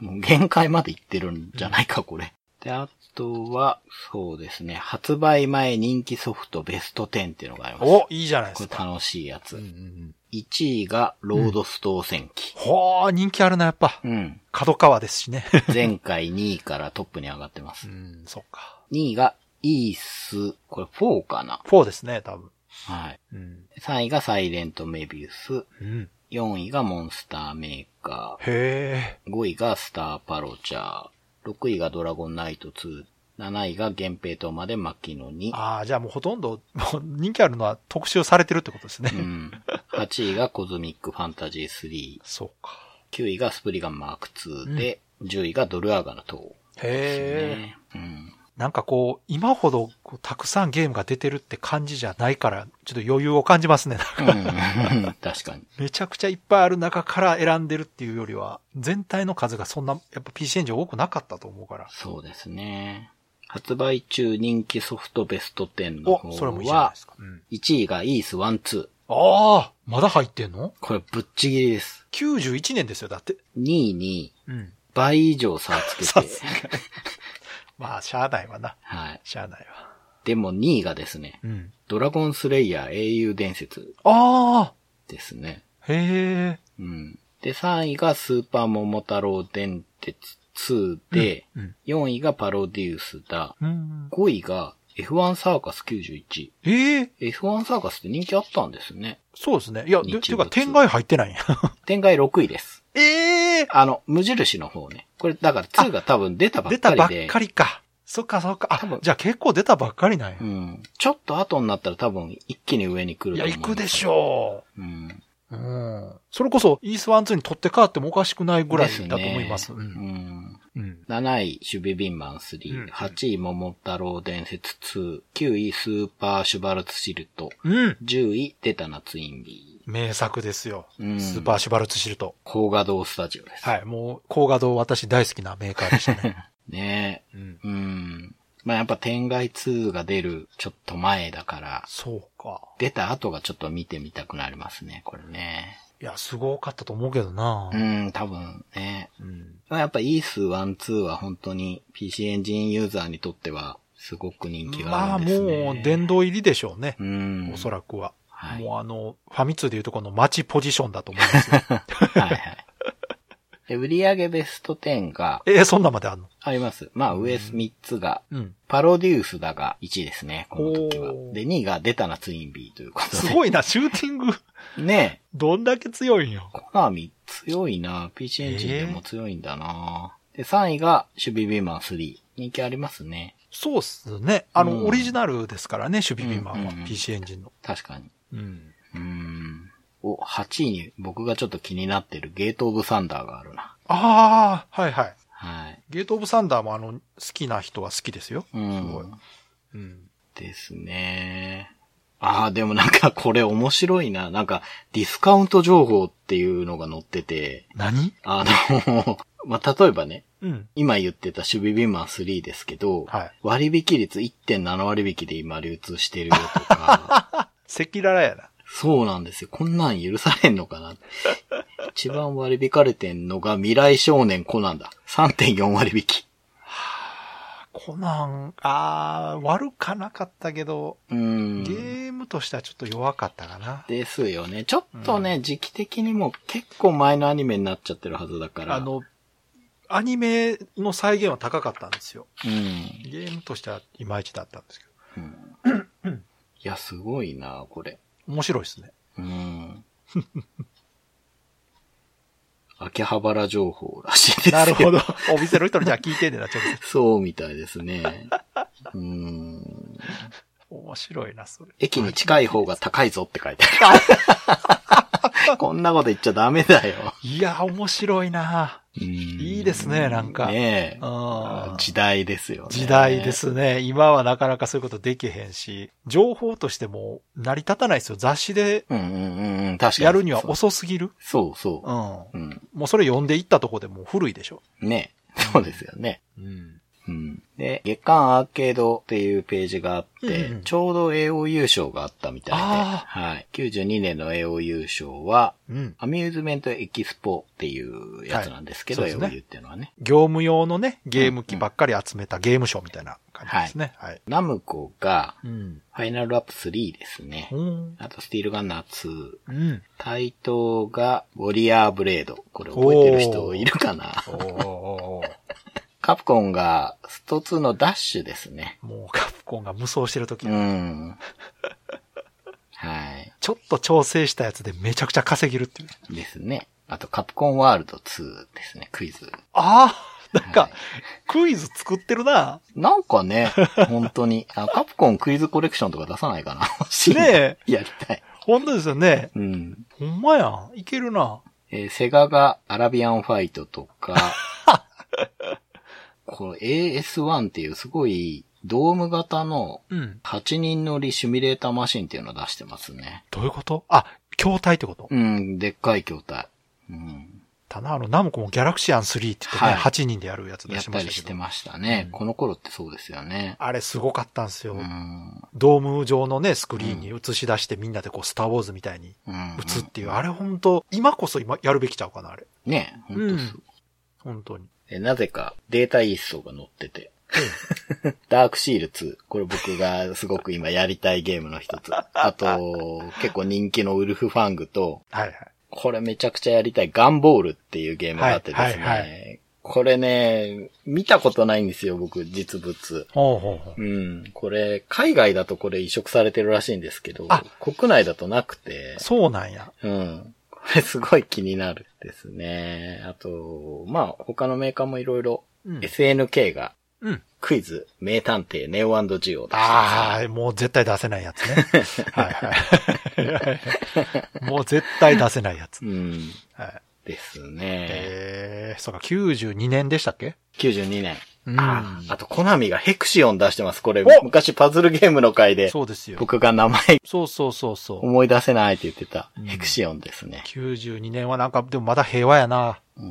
もう限界までいってるんじゃないか、これ。っで、あとは、そうですね、発売前人気ソフトベスト10っていうのがあります。お、いいじゃないでこれすか。楽しいやつ。うんうんうん1位がロードストー戦記。ほー、人気あるな、やっぱ。うん。角川ですしね。前回2位からトップに上がってますう。ん、そっか。2位がイース、これ4かな？4ですね、多分。はい。うん。3位がサイレントメビウス。うん。4位がモンスターメーカへー。5位がスターパロチャー。6位がドラゴンナイト2。7位が源平島まで牧野にー。。ああ、じゃあもうほとんど、もう人気あるのは特集されてるってことですね。うん。8位がコズミックファンタジー3。そうか。9位がスプリガンマーク2で、10位がドルアーガの塔。へえ。ね。うん。なんかこう、今ほどこうたくさんゲームが出てるって感じじゃないから、ちょっと余裕を感じますね。うん 確かに。めちゃくちゃいっぱいある中から選んでるっていうよりは、全体の数がそんな、やっぱ PC エンジン多くなかったと思うから。そうですね。発売中人気ソフトベスト10の方はで、すか。うん、1位がイース1、2。ああまだ入ってんの？これぶっちぎりです。?91 年ですよ、だって。2位にうん。倍以上差をつけて。まあ、しゃあないわな。はい。しゃあないわ。でも2位がですね、うん。ドラゴンスレイヤー英雄伝説あですね。あへえ。うん。で、3位がスーパー桃太郎電鉄2で、うん。4位がパロディウスだ。うん。5位が F1 サーカス91。ええ F1 サーカスって人気あったんですね。そうですね。いや、ていうか、没天外入ってないんや。展開6位です。ええあの、無印の方ね。これ、だから2が多分出たばっ出かりで。たばっかりか。そっかそっか。あじゃあ結構出たばっかりなんや。うん。ちょっと後になったら多分一気に上に来るいや、行くでしょょう。うん。う。うん。それこそ、イースワンツーに取って変わってもおかしくないぐらいだと思います。すねうんん。うん。7位、守備ビンマン3。うん8位、桃太郎伝説2。9位、スーパーシュバルツシルト。うん。10位、デタナツインビー。名作ですよ。うんスーパーシュバルツシルト。高画堂スタジオです。はい。もう、高画堂私大好きなメーカーでしたね。ねうん。え。うん。まあやっぱ天外2が出るちょっと前だから、そうか。出た後がちょっと見てみたくなりますね、これね。いや、すごかったと思うけどなうん、多分ね。うん。やっぱイース1、2は本当に PC エンジンユーザーにとってはすごく人気がまああるんですね。もう、殿堂入りでしょうね。うん。おそらくは。はいもうあの、ファミ通でいうとこのマッチポジションだと思いますよ。はいはい。で、売上ベスト10がえーそんなまであんの？あります。まあ上3つが、うん。パロデュースだが1位ですね、この時はで、2位がデタナツインビーということで。すごいな、シューティング、ねどんだけ強いんよ。コナミ強いな PC エンジンでも強いんだな、で、3位が守備ビーマン3。人気ありますね。そうっすね。あの、うんオリジナルですからね、守備ビーマンは、うんうんうん PC エンジンの。確かに。うん。うーん。お、8位に僕がちょっと気になってるゲートオブサンダーがあるな。ああ、はいはい。はい。ゲートオブサンダーもあの、好きな人は好きですよ。うすごいん。。うん。ですね。ああ、でもなんかこれ面白いな。なんかディスカウント情報っていうのが載ってて、何？あの、まあ、例えばね、うん。今言ってた守備ビンマン3ですけど、はい割引率1.7割引で今流通してるよとか、赤裸々やな。そうなんですよ。こんなん許されんのかな。一番割り引かれてんのが未来少年コナンだ。3.4割引き。コナン、ああ、悪かなかったけど、うーん。ゲームとしてはちょっと弱かったかな。ですよね。ちょっとね、時期的にも結構前のアニメになっちゃってるはずだから。あ、の、アニメの再現は高かったんですよ。うん。ゲームとしてはいまいちだったんですけいや、すごいな、これ。ど。面白いですね。うん。秋葉原情報らしいですよ。なるほど。お店の人にじゃあ聞いてんねんな、ちょっ そうみたいですね。うん。と。面白いな、それ。駅に近い方が高いぞって書いてある。こんなこと言っちゃダメだよ。いや、面白いな。いいですねなんかね時代ですよね。時代で。すね。今はなかなかそういうことできへんし、情報としても成り立たないですよ。雑誌で。やるには遅すぎる。そうそうう。ん。うん。もうそれ読んでいったとこでもう古いでしょ。ねそうですよね。うん。うん。で、月間アーケードっていうページがあって、うんうんちょうど AO 優勝があったみたいで、あはい。92年の AO 優勝は、うん。アミューズメントエキスポっていうやつなんですけど、はいね AOU っていうのはね。業務用のね、ゲーム機ばっかり集めたゲームショーみたいな感じですね。はい。ナムコが、うん。ファイナルアップ3ですね。うん。あと、スティールガンナー2。うん。対等が、ウォリアーブレード。これ覚えてる人いるかな？カプコンが、スト2のダッシュですね。ーもうカプコンが無双してる時、うん。はい。ちょっと調整したやつでめちゃくちゃ稼げるっていう。ですね。あと、カプコンワールド2ですね、クイズ。ああなんか、はいクイズ作ってるな。なんかね、本当に。あカプコンクイズコレクションとか出さないかなねえ。やりたい。本当ですよね。うん。ほんまやん。いけるな。えーセガがアラビアンファイトとか、これ AS1 っていうすごいドーム型のうん。8人乗りシミュレーターマシンっていうのを出してますね。どういうこと？あ、筐体ってこと？うん、でっかい筐体。うん。ただ、あの、ナムコもギャラクシアン3って言ってね、はい8人でやるやつ出やっしましたけど。たりしてましたね。うんこの頃ってそうですよね。あれすごかったんですよ。うん。ドーム上のね、スクリーンに映し出してみんなでこう、スターウォーズみたいにうん。映っていう、あれ本当今こそ今やるべきちゃうかな、あれ。ね、本当そう。本当に。えなぜかデータイーストが載ってて。ダークシール2。これ僕がすごく今やりたいゲームの一つ。あと、結構人気のウルフファングと、はいはい。これめちゃくちゃやりたいガンボールっていうゲームがあってですね。はいはいこれね、見たことないんですよ、僕、実物。ほうほうほう。うん。これ、海外だとこれ移植されてるらしいんですけどあ、国内だとなくて、そうなんや。うん。これすごい気になるですね。あと、まあ、他のメーカーもいろいろ、うん SNK がうん。クイズ、名探偵、ネオジオああ、もう絶対出せないやつね。はいはい。もう絶対出せないやつ。うん。はい。ですね。えー、そうか、92年でしたっけ？92年。うんあ、あと、コナミがヘクシオン出してます。これ、お昔パズルゲームの回で、そうですよ。僕が名前そうそうそうそう。思い出せないって言ってた、うんヘクシオンですね。92年はなんか、でもまだ平和やな。うん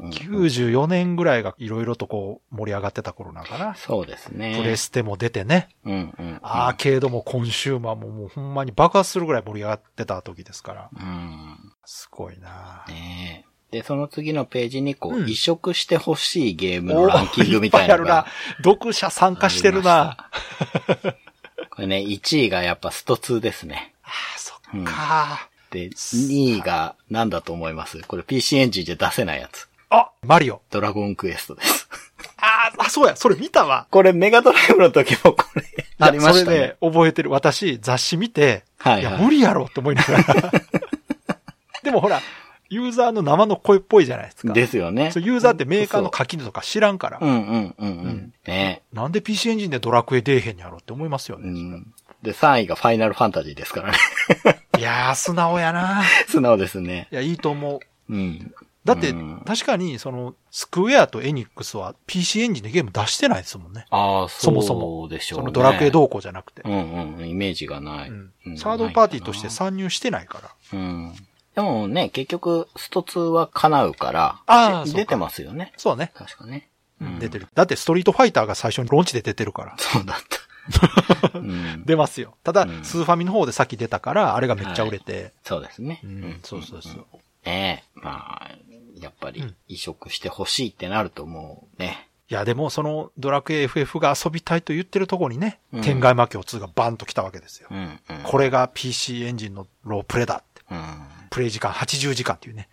うん94年ぐらいがいろいろとこう盛り上がってた頃なんかな。そうですね。プレステも出てね。うんうんうん。アーケードもコンシューマーももうほんまに爆発するぐらい盛り上がってた時ですから。うん。すごいなねえ。で、その次のページにこう、うん移植してほしいゲームのランキングみたいなのがおーっぱいあるな。読者参加してるなこれね、1位がやっぱスト2ですね。ああ、そっか、で、2位が何だと思います？これ PC エンジンで出せないやつ。あ、マリオ。ドラゴンクエストです。あーあ、そうや、それ見たわ。これメガドライブの時もこれ、ありましたねそれで。覚えてる。私、雑誌見て、はいはいいや、無理やろって思いながら。でもほら、ユーザーの生の声っぽいじゃないですか。ですよね。ユーザーってメーカーの垣根とか知らんから。うんうんうんううんん。ねなんで PC エンジンでドラクエ出えへんやろって思いますようね。ん。で、3位がファイナルファンタジーですからね。いやー、素直やな素直ですね。いや、いいと思う。うん。だってうん、確かに、その、スクエアとエニックスは PC エンジンでゲーム出してないですもんね。ああ、そもそそもうでしょうね。そのドラクエ同行じゃなくて。うんうんうん、イメージがない。うんうんサードパーティーとして参入してないから。うん。でもね、結局、スト2は叶うから、ああ出てますよね。そうね。確かね。出てる。だってストリートファイターが最初にローンチで出てるから。そうだった。うん。出ますよ。ただ、うんスーファミの方で先出たから、あれがめっちゃ売れて。そうですね。うん、そうそうそう。ねえ、まあ、やっぱり移植してほしいってなるともうね、いや、でも、その、ドラクエ FF が遊びたいと言ってるところにね、うん天外魔境2がバンと来たわけですよ。うん、うん。これが PC エンジンのロープレだって。うん。プレイ時間80時間っていうね。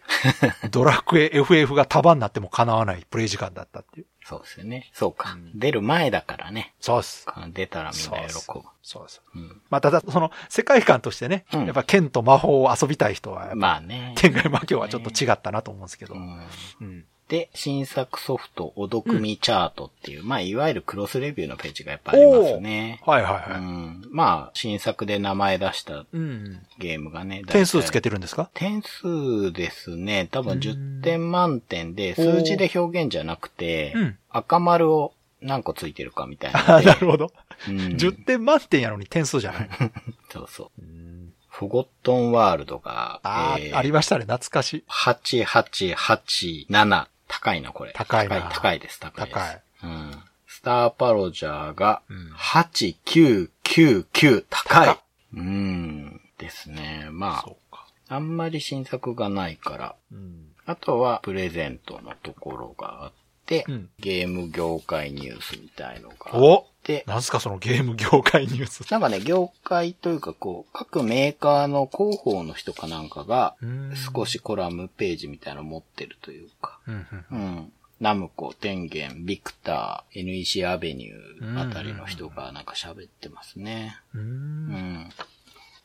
ドラクエ FF が束になっても叶わないプレイ時間だったっていう。そうですよね。そうか。うん出る前だからね。そうです。出たらみんな喜ぶ。そうです。うんまあ、ただ、その、世界観としてね、うんやっぱ剣と魔法を遊びたい人は、まあね。天外魔境はちょっと違ったなと思うんですけど。うんうん。で、新作ソフト、お読みチャートっていう、まあ、いわゆるクロスレビューのページがやっぱありますね。はいはいはい。うん、まあ、新作で名前出したうん。ゲームがね、点数つけててるんですか？点数ですね、多分うん10点満点で、数字で表現じゃなくて、うん赤丸を何個ついてるかみたいあな。なるほど。うん10点満点やのに点数じゃない。そうそう。うんフォゴットンワールドが、あー、えーありましたね。懐かしい。8887。高いな、これ。高いな高い、高いです、高いです。高い。うん。スターパロジャーがうん8999高い。高うーん。ですね。ま。あ、あんまり新作がないから。うん。あとはプレゼントのところがあって、うんゲーム業界ニュースみたいのがあっおて、なんすかそのゲーム業界ニュース。なんかね、業界というかこう、各メーカーの広報の人かなんかが、うん少しコラムページみたいなの持ってるというか、うんうんうん。ナムコ、天元、ビクター、NEC アベニューあたりの人がなんか喋ってますね。う。うんん。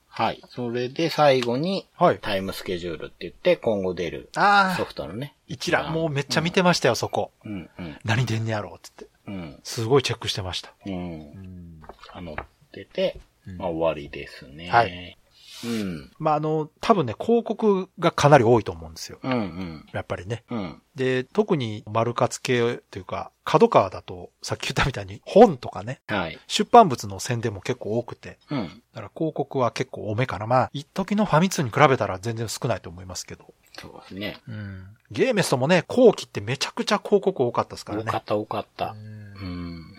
はい。それで最後に、はい。タイムスケジュールって言って今後出るソフトのね。一覧、もうめっちゃ見てましたよ、そこ。うん、うん、何出んねやろうって言って。うん、すごいチェックしてました。うん。うん。あの、出て、うんまあ終わりですね。はい。うん。まあ、あの、多分ね、広告がかなり多いと思うんですよ。うん、うん。やっぱりね。うん。で、特に丸活系というか、角川だと、さっき言ったみたいに本とかね、はい。出版物の宣伝も結構多くて、うん。だから広告は結構多めかな。まあ、一時のファミ通に比べたら全然少ないと思いますけど。そうですね。うん。ゲーメストもね、後期ってめちゃくちゃ広告多かったですからね。多かった、多かったう。んうん。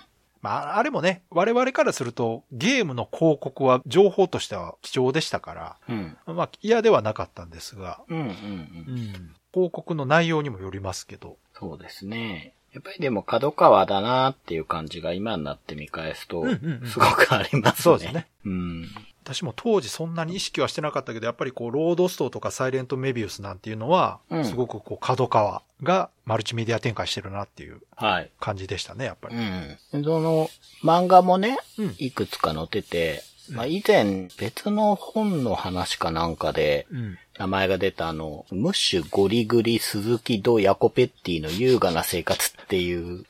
まあ、あれもね、我々からすると、ゲームの広告は情報としては貴重でしたから、うん。まあ、嫌ではなかったんですが、うん、うん、うん。うん。広告の内容にもよりますけど。そうですね。やっぱりでも角川だなっていう感じが今になって見返すとうんうんうん、すごくありますね。そうですね。うん。私も当時そんなに意識はしてなかったけど、やっぱりこう、ロードストーとかサイレントメビウスなんていうのは、うんすごくこう、角川がマルチメディア展開してるなっていうはい。感じでしたね、やっぱり。うん。その、漫画もね、うんいくつか載ってて、まあ以前別の本の話かなんかで、うん。名前が出たあの、ムッシュゴリグリ鈴木ドヤコペッティの優雅な生活っていう、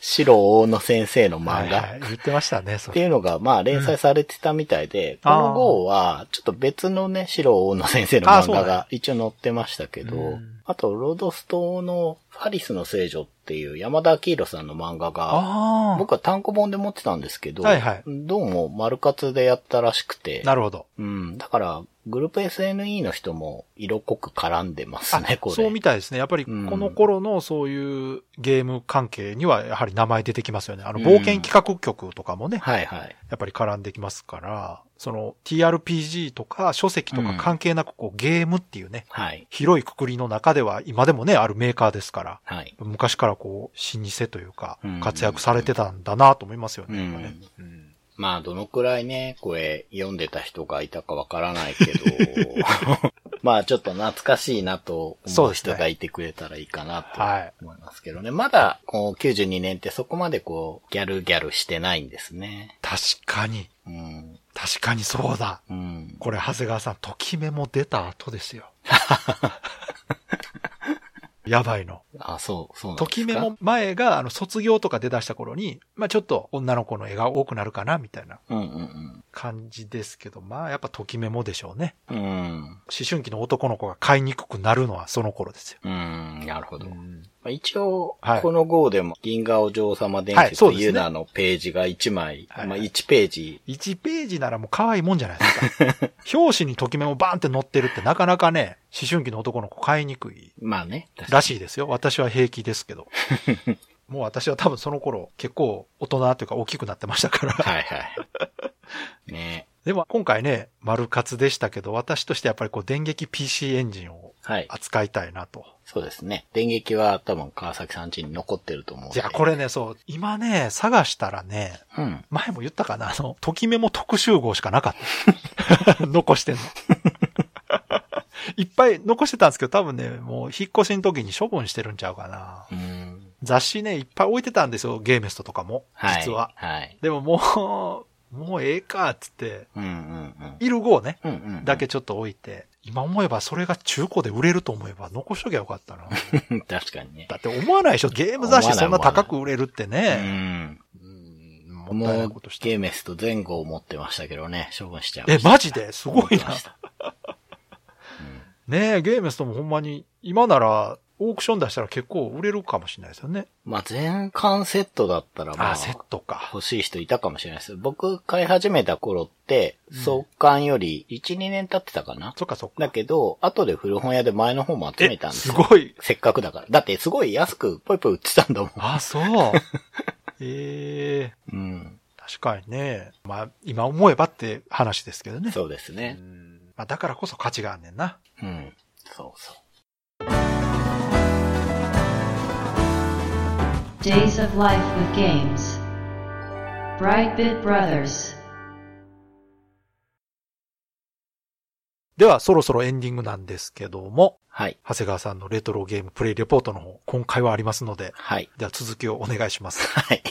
白大野先生の漫画。はいはい。言ってましたね。っていうのが、まあ、連載されてたみたいで、うんこの号は、ちょっと別のね、白大野先生の漫画が一応載ってましたけど、うん。あと、ロードストのファリスの聖女っていう山田明宏さんの漫画が、あ僕は単行本で持ってたんですけど、はいはい。どうも丸活でやったらしくて。あ、、なるほど。うん、だから、グループ SNE の人も色濃く絡んでますあね、これ。そうみたいですね。やっぱりこうんの頃のそういうゲーム関係にはやはり名前出てきますよね。あの、うん冒険企画局とかもね、はいはい。やっぱり絡んできますから、その TRPG とか書籍とか関係なくこうゲームっていうね、はい。広いくくりの中では今でもね、あるメーカーですから、はい。昔からこう、老舗というかうん、活躍されてたんだなと思いますよね。ねうんまあ、どのくらいね、これ、読んでた人がいたかわからないけど、まあ、ちょっと懐かしいなと思う人がいてくれたらいいかなとはい思いますけどね。まだ、こう、92年ってそこまでこう、ギャルギャルしてないんですね。確かに、うん。確かにそうだ。うん。これ、長谷川さん、ときめも出た後ですよ。やばいの。あ、そう、そうなんですか？ときめも前が、あの、卒業とか出だした頃に、まあちょっと女の子の絵が多くなるかな、みたいな感じですけど、まあやっぱときめもでしょうね。うん。うん。思春期の男の子が買いにくくなるのはその頃ですよ。うん、なるほど。うんまあ一応はい、この号でも、銀河お嬢様伝説はいそうですねユナのページが1枚、はいまあ1ページ、1ページならもう可愛いもんじゃないですか。表紙にときめもバーンって載ってるってなかなかね、思春期の男の子買いにくいまあね。らしいですよ。私は平気ですけど。もう私は多分その頃結構大人というか大きくなってましたから。はいはい。ねでも今回ね、丸活でしたけど、私としてやっぱりこう電撃 PC エンジンをはい。扱いたいなと。そうですね。電撃は多分川崎さん家に残ってると思う。いや、これね、そう、今ね、探したらね、うん。前も言ったかな、あの、ときめも特集号しかなかった。残してんの。いっぱい残してたんですけど、多分ね、もう引っ越しの時に処分してるんちゃうかな。うん。雑誌ね、いっぱい置いてたんですよ、ゲーメストとかも。はい。実は。はい。でももう、もうええか、つって、うんうんいる号ね、うん。うんうん。だけちょっと置いて、今思えばそれが中古で売れると思えば残しときゃよかったな。確かにね。だって思わないでしょ、ゲーム雑誌そんな高く売れるってうね。ん。うんもったいなもいうことした。ゲーメスと前後を持ってましたけどね、処分しちゃう。え、マジで？すごいなねえ、ゲーメスともほんまに、今なら、オークション出したら結構売れるかもしれないですよね。まあ、全巻セットだったらまあ、あ、セットか。欲しい人いたかもしれないです。僕買い始めた頃って、創刊より1、2年経ってたかな？そっかそっか。だけど、後で古本屋で前の方も集めたんですよ。すごい。せっかくだから。だってすごい安くぽいぽい売ってたんだもん。あ、そう。ええうん。確かにね。まあ、今思えばって話ですけどね。そうですうね。んまあ、だからこそ価値があんねんな。うん。そうそう。Days of Life with Games. Brightbit Brothers. では、そろそろエンディングなんですけども、はい。長谷川さんのレトロゲームプレイレポートの方、今回はありますので、はい。では続きをお願いします。はい。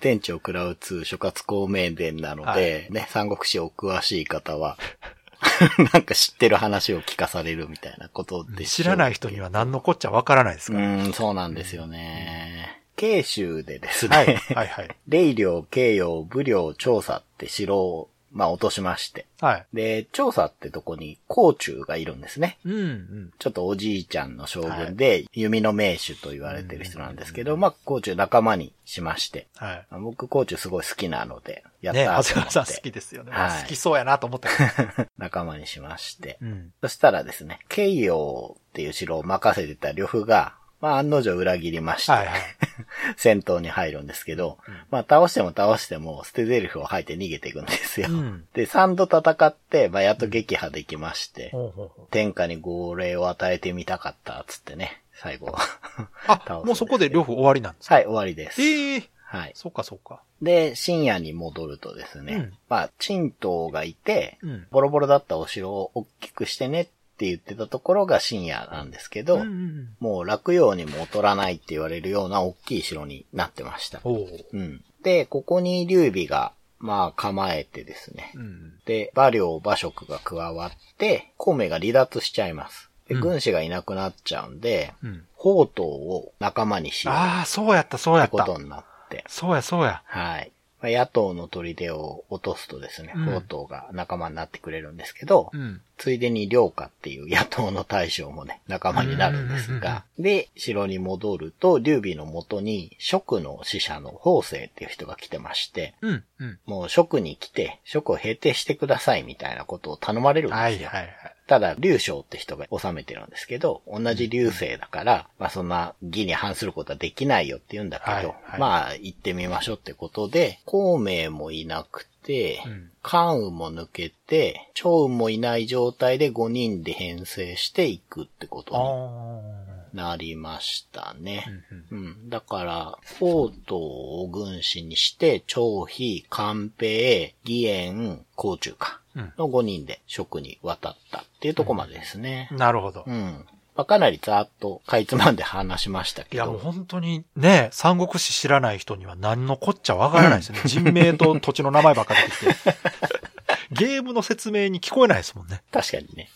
店長クラウ2諸葛孔明伝なので、はいね、三国志お詳しい方は、なんか知ってる話を聞かされるみたいなことでしょう知らない人には何のこっちゃわからないですうから。ーん、そうなんですよね。慶州でですね、はい、はい、はい。霊領、慶陽、武領、調査って城を、まあ落としまして。はい。で、調査ってとこに甲冑がいるんですね。うん、うん。ちょっとおじいちゃんの将軍で、弓の名手と言われてる人なんですけど、まあ、甲冑仲間にしまして。はい。僕、甲冑すごい好きなので、やっね、長たーと思って、谷川さん好きですよね。はい好きそうやなと思ったけど。仲間にしまして。うん。そしたらですね、慶陽っていう城を任せてた呂布が、まあ案の定裏切りまして、はい、はい。戦闘に入るんですけど、まあ倒しても倒しても捨て台詞を吐いて逃げていくんですよ。うんで、3度戦って、まあやっと撃破できまして、ほうほうほう天下に号令を与えてみたかった、つってね、最後。あ もうそこで両夫終わりなんですか？はい、終わりです。ええはい。そっかそっか。で、深夜に戻るとですね、うんまあ、陳東がいて、うん。ボロボロだったお城を大きくしてねって言ってたところが深夜なんですけど、うんうんもう落葉にも劣らないって言われるような大きい城になってました。おううん。で、ここに劉備が、まあ構えてですね。うん。で、馬領馬食が加わって、孔明が離脱しちゃいます。で、うん軍師がいなくなっちゃうんで、うん。宝刀を仲間にしようああ、そうやった、そうやっってたこ。とになって。そうや、そうや。はい。まあ野党の砦を落とすとですね、うん宝刀が仲間になってくれるんですけど、うん。ついでに良家っていう野党の大将もね、仲間になるんですが、で、城に戻ると、劉備の元に、職の使者の法政っていう人が来てまして、うん。うん。もう職に来て、職を平定してくださいみたいなことを頼まれるんですよ。はい、はい、はい。ただ、劉将って人が治めてるんですけど、同じ劉姓だから、まあそんな義に反することはできないよって言うんだけど、はいはいまあ行ってみましょうってことで、孔明もいなくてうん、関羽も抜けて、趙雲もいない状態で5人で編成していくってこあとあ。になりましたね。うんうん。だから、宝刀を軍師にして、張飛、関平、義援、甲冑か。うんの5人で職に渡ったっていうところまでですね。うん。なるほど。うん。まあ、かなりざーっとかいつまんで話しましたけいや、もうど。本当にね、三国志知らない人には何のこっちゃわからないですよね。人名と土地の名前ばっか出てきて。ゲームの説明に聞こえないですもんね。確かにね。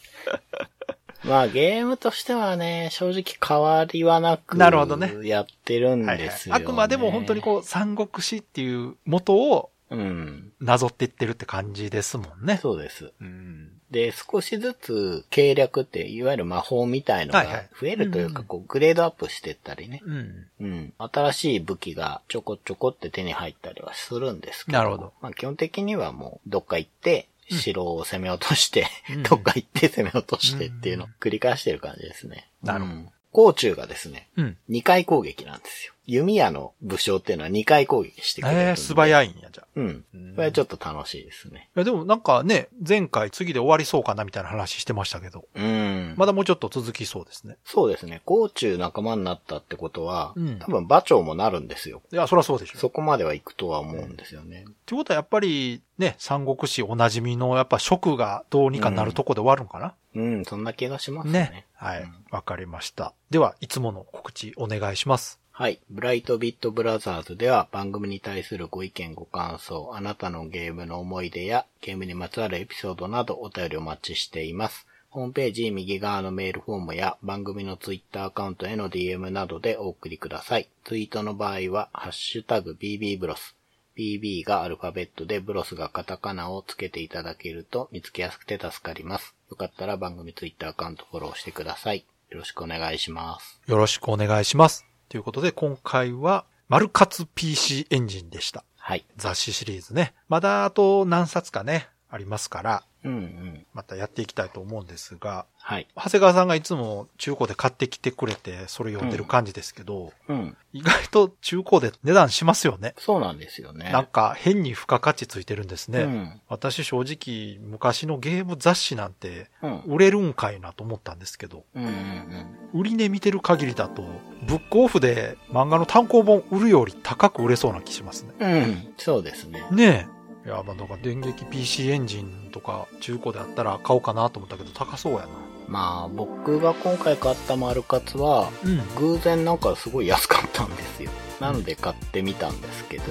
まあゲームとしてはね、正直変わりはなく、なるほどねやってるんはいはいですよ、ねあくまでも本当にこう、三国志っていう元をうん。なぞっていってるって感じですもんね。そうです。うん。で、少しずつ計略って、いわゆる魔法みたいのが増えるというか、うんこう、グレードアップしてったりね。うん。うん。新しい武器がちょこちょこって手に入ったりはするんですけど。なるほど。まあ基本的にはもう、どっか行って、城を攻め落として、うんどっか行って攻め落としてっていうのを繰り返してる感じですね。なるほどうん甲冑がですね、うん。2回攻撃なんですよ。弓矢の武将っていうのは2回攻撃してくれる。ええ素早いんや、じゃあ。うんうん。これはちょっと楽しいですね。いや、でもなんかね、前回次で終わりそうかなみたいな話してましたけど、うん。まだもうちょっと続きそうですね。そうですね。甲冑仲間になったってことは、うん多分馬長もなるんですよ。いや、そりゃそうでしょ。そこまでは行くとは思うんですよね。ってことはやっぱりね、三国志おなじみのやっぱ職がどうにかなるとこで終わるんかな、うん、そんな気がしますね。ね。はいうん。わ、かりました。では、いつもの告知お願いします。はい。ブライトビットブラザーズでは番組に対するご意見ご感想、あなたのゲームの思い出やゲームにまつわるエピソードなどお便りお待ちしています。ホームページ右側のメールフォームや番組のツイッターアカウントへの DM などでお送りください。ツイートの場合は、ハッシュタグ BB ブロス。BB がアルファベットでブロスがカタカナをつけていただけると見つけやすくて助かります。よかったら番組ツイッターアカウントフォローしてください。よろしくお願いします。よろしくお願いします。ということで、今回は、マルカツ PC エンジンでした。はい。雑誌シリーズね。まだあと何冊かね、ありますから、うんうん。またやっていきたいと思うんですが、はい。長谷川さんがいつも中古で買ってきてくれて、それ読んでる感じですけど、うん。意外と中古で値段しますよね。そうなんですよね。なんか変に付加価値ついてるんですね。うん。私正直昔のゲーム雑誌なんてうん。売れるんかいなと思ったんですけど、うんうん売り値見てる限りだと、ブックオフで漫画の単行本売るより高く売れそうな気しますね。うん。うん。そうですね。ねえ。いや、まあ、だから電撃 PC エンジンとか中古であったら買おうかなと思ったけど高そうやな。まあ、僕が今回買ったマルカツは、うん。偶然なんかすごい安かったんですよ。なので買ってみたんですけど、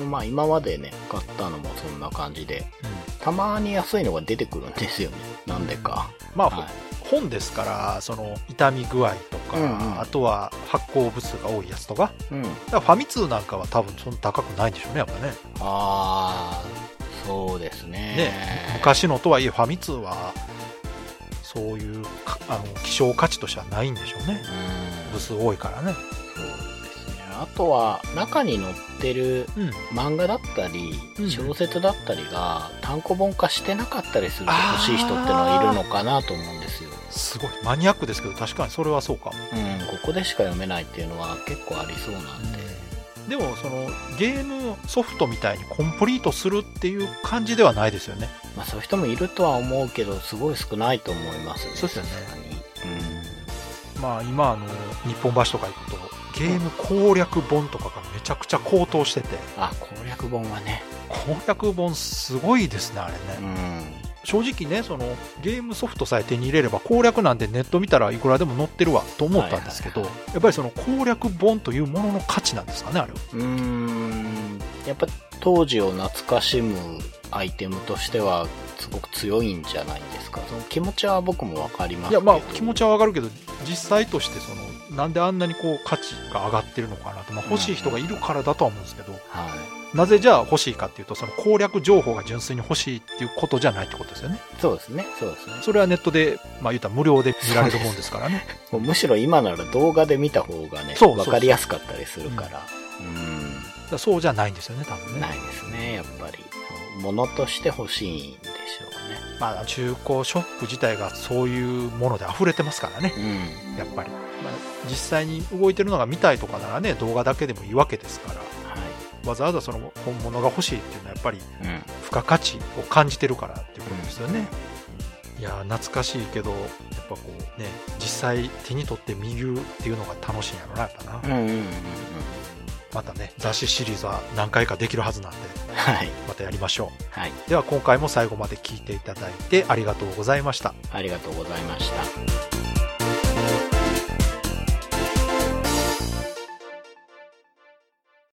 うん。まあ今までね、買ったのもそんな感じで、たまに安いのが出てくるんですよね。なんでか。まあ、はい。本ですから、その、傷み具合とか、うんうんあとは発行部数が多いやつとか、うん。だからファミ通なんかは多分そんな高くないんでしょうね、やっぱね。あー、そうですね。ね、昔のとはいえファミ通は、そういうか、あの、希少価値としてはないんでしょうね。うん。部数多いからね。そうですね。あとは、中に載ってるうん。漫画だったりうん、小説だったりが単行本化してなかったりすると欲しい人ってのはいるのかなと思うんですよ。すごい。マニアックですけど、確かにそれはそうかも。うん、ここでしか読めないっていうのは結構ありそうなんで。でも、その、ゲームソフトみたいにコンプリートするっていう感じではないですよね。まあそういう人もいるとは思うけど、すごい少ないと思いますね。そうですよねさすがにまあ、今、あの、日本橋とか行くと、ゲーム攻略本とかがめちゃくちゃ高騰してて、うん。あ、攻略本はね。攻略本すごいですね、あれね。うん。正直ね、その、ゲームソフトさえ手に入れれば攻略なんでネット見たらいくらでも載ってるわと思ったんですけど、はいやっぱりその攻略本というものの価値なんですかね、あれは。うーん。やっぱ当時を懐かしむアイテムとしては、すごく強いんじゃないですか。その気持ちは僕もわかりますいや。まあ、気持ちはわかるけど、実際としてその、なんであんなにこう価値が上がってるのかなと、まあ、欲しい人がいるからだとは思うんですけど、はい。なぜじゃあ欲しいかっていうと、その攻略情報が純粋に欲しいっていうことじゃないってことですよね。そうですね。そうですね。それはネットで、まあ言ったら無料で見られるもんですからね。もうむしろ今なら動画で見た方がね、そうそうそうわかりやすかったりするから。うん。そうじゃないんですよね、多分ね。ないですね、やっぱり。物として欲しいんでしょうね。まあ中古ショップ自体がそういうもので溢れてますからね、うん。やっぱり。まあ、実際に動いてるのが見たいとかならね、動画だけでもいいわけですから、はわざわざその本物が欲しいっていうのはやっぱり。付加価値を感じてるからっていうことですよね。いやー懐かしいけど、やっぱこうね、実際手に取って見るっていうのが楽しいんやろな、やっぱな。うんうんうんうん。またね、雑誌シリーズは何回かできるはずなんで、はい。またやりましょはい。う。では今回も最後まで聞いていただいてありがとうございました。ありがとうございました。